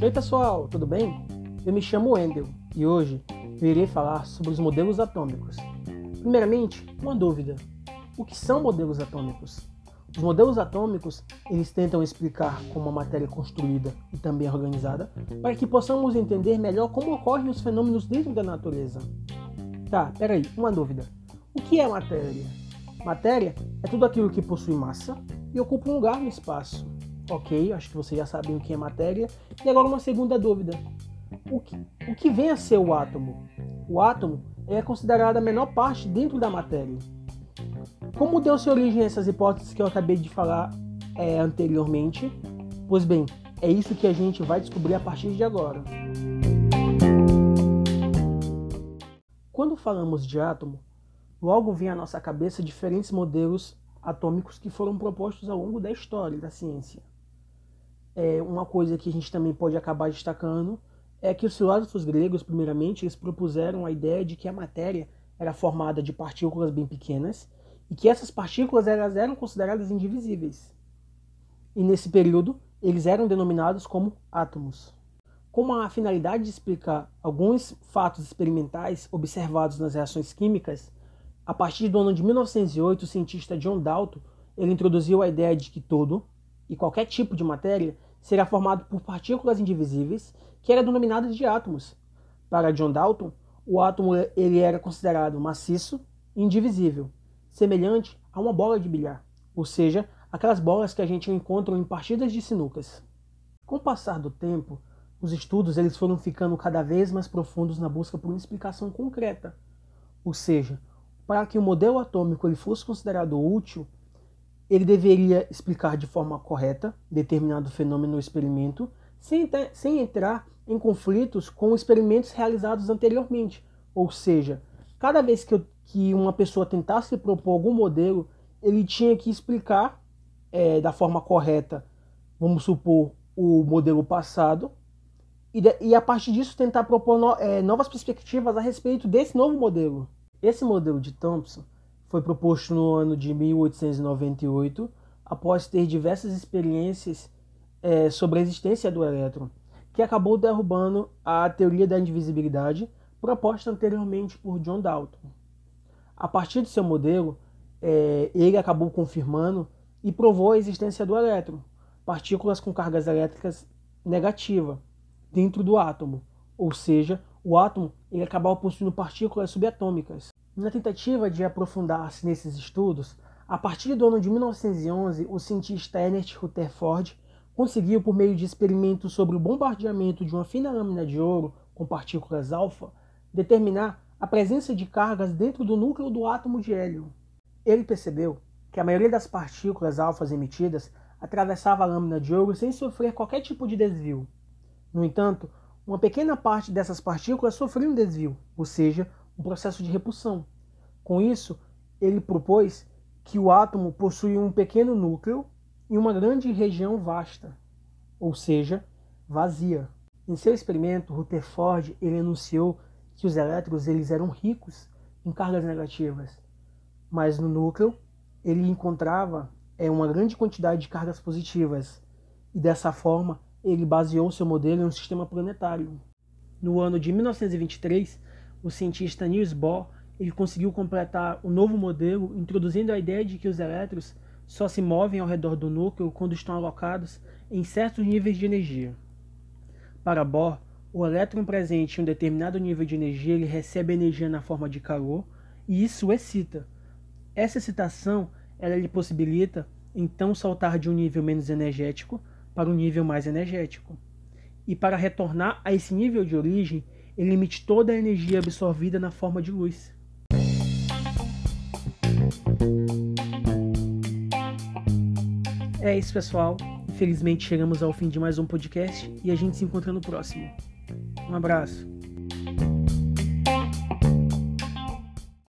Oi pessoal, tudo bem? Eu me chamo Wendel e hoje eu irei falar sobre os modelos atômicos. Primeiramente, uma dúvida: o que são modelos atômicos? Os modelos atômicos, eles tentam explicar como a matéria é construída e também organizada, para que possamos entender melhor como ocorrem os fenômenos dentro da natureza. Tá, peraí, uma dúvida. O que é matéria? Matéria é tudo aquilo que possui massa e ocupa um lugar no espaço. Ok, acho que vocês já sabem o que é matéria. E agora uma segunda dúvida. O que, o que vem a ser o átomo? O átomo é considerado a menor parte dentro da matéria. Como deu-se origem a essas hipóteses que eu acabei de falar é, anteriormente? Pois bem, é isso que a gente vai descobrir a partir de agora. Quando falamos de átomo, logo vem à nossa cabeça diferentes modelos atômicos que foram propostos ao longo da história da ciência. É, uma coisa que a gente também pode acabar destacando é que os filósofos gregos, primeiramente, eles propuseram a ideia de que a matéria era formada de partículas bem pequenas e que essas partículas elas eram consideradas indivisíveis. E nesse período, eles eram denominados como átomos. Com a finalidade de explicar alguns fatos experimentais observados nas reações químicas, a partir do ano de 1908, o cientista John Dalton ele introduziu a ideia de que todo e qualquer tipo de matéria será formado por partículas indivisíveis, que eram denominadas de átomos. Para John Dalton, o átomo ele era considerado maciço e indivisível, semelhante a uma bola de bilhar, ou seja, aquelas bolas que a gente encontra em partidas de sinucas. Com o passar do tempo, os estudos eles foram ficando cada vez mais profundos na busca por uma explicação concreta, ou seja, para que o modelo atômico ele fosse considerado útil, ele deveria explicar de forma correta determinado fenômeno ou experimento, sem, sem entrar em conflitos com experimentos realizados anteriormente. Ou seja, cada vez que, eu, que uma pessoa tentasse propor algum modelo, ele tinha que explicar é, da forma correta, vamos supor, o modelo passado, e, de, e a partir disso tentar propor no, é, novas perspectivas a respeito desse novo modelo. Esse modelo de Thomson foi proposto no ano de 1898, após ter diversas experiências é, sobre a existência do elétron, que acabou derrubando a teoria da indivisibilidade proposta anteriormente por John Dalton. A partir de seu modelo, é, ele acabou confirmando e provou a existência do elétron, partículas com cargas elétricas negativa dentro do átomo, ou seja, o átomo ele acabava possuindo partículas subatômicas. Na tentativa de aprofundar-se nesses estudos, a partir do ano de 1911, o cientista Ernest Rutherford conseguiu, por meio de experimentos sobre o bombardeamento de uma fina lâmina de ouro com partículas alfa, determinar a presença de cargas dentro do núcleo do átomo de hélio. Ele percebeu que a maioria das partículas alfas emitidas atravessava a lâmina de ouro sem sofrer qualquer tipo de desvio. No entanto, uma pequena parte dessas partículas sofria um desvio, ou seja, um processo de repulsão. Com isso, ele propôs que o átomo possui um pequeno núcleo e uma grande região vasta, ou seja, vazia. Em seu experimento, Rutherford ele anunciou que os elétrons eles eram ricos em cargas negativas, mas no núcleo ele encontrava é, uma grande quantidade de cargas positivas, e dessa forma ele baseou seu modelo em um sistema planetário. No ano de 1923, o cientista Niels Bohr ele conseguiu completar o um novo modelo, introduzindo a ideia de que os elétrons só se movem ao redor do núcleo quando estão alocados em certos níveis de energia. Para Bohr, o elétron presente em um determinado nível de energia ele recebe energia na forma de calor e isso excita. Essa excitação ela lhe possibilita então saltar de um nível menos energético para um nível mais energético. E para retornar a esse nível de origem, ele emite toda a energia absorvida na forma de luz. É isso, pessoal. Infelizmente chegamos ao fim de mais um podcast e a gente se encontra no próximo. Um abraço.